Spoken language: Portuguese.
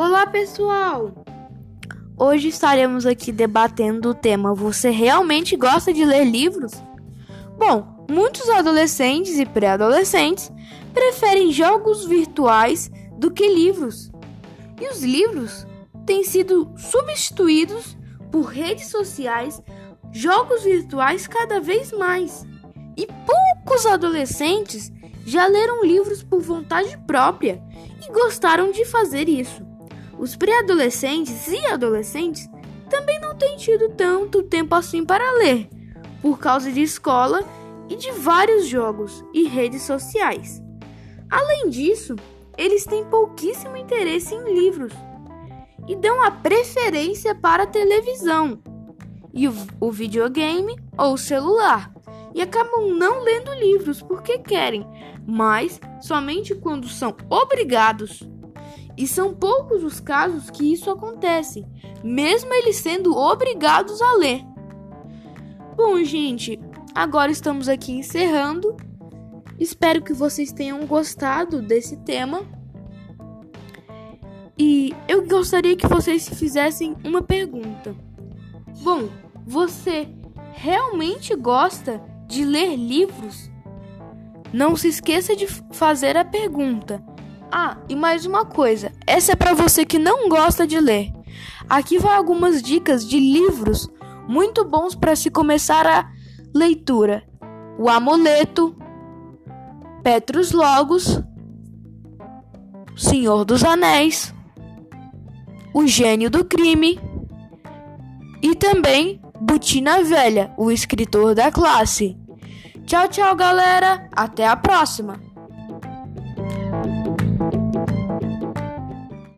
Olá, pessoal! Hoje estaremos aqui debatendo o tema Você realmente gosta de ler livros? Bom, muitos adolescentes e pré-adolescentes preferem jogos virtuais do que livros. E os livros têm sido substituídos por redes sociais, jogos virtuais cada vez mais. E poucos adolescentes já leram livros por vontade própria e gostaram de fazer isso. Os pré-adolescentes e adolescentes também não têm tido tanto tempo assim para ler, por causa de escola e de vários jogos e redes sociais. Além disso, eles têm pouquíssimo interesse em livros e dão a preferência para a televisão e o, o videogame ou celular e acabam não lendo livros porque querem, mas somente quando são obrigados. E são poucos os casos que isso acontece, mesmo eles sendo obrigados a ler. Bom, gente, agora estamos aqui encerrando. Espero que vocês tenham gostado desse tema. E eu gostaria que vocês fizessem uma pergunta. Bom, você realmente gosta de ler livros? Não se esqueça de fazer a pergunta. Ah, e mais uma coisa, essa é para você que não gosta de ler. Aqui vai algumas dicas de livros muito bons para se começar a leitura. O Amuleto, Petrus Logos, Senhor dos Anéis, O Gênio do Crime e também Butina Velha, o escritor da classe. Tchau, tchau, galera. Até a próxima.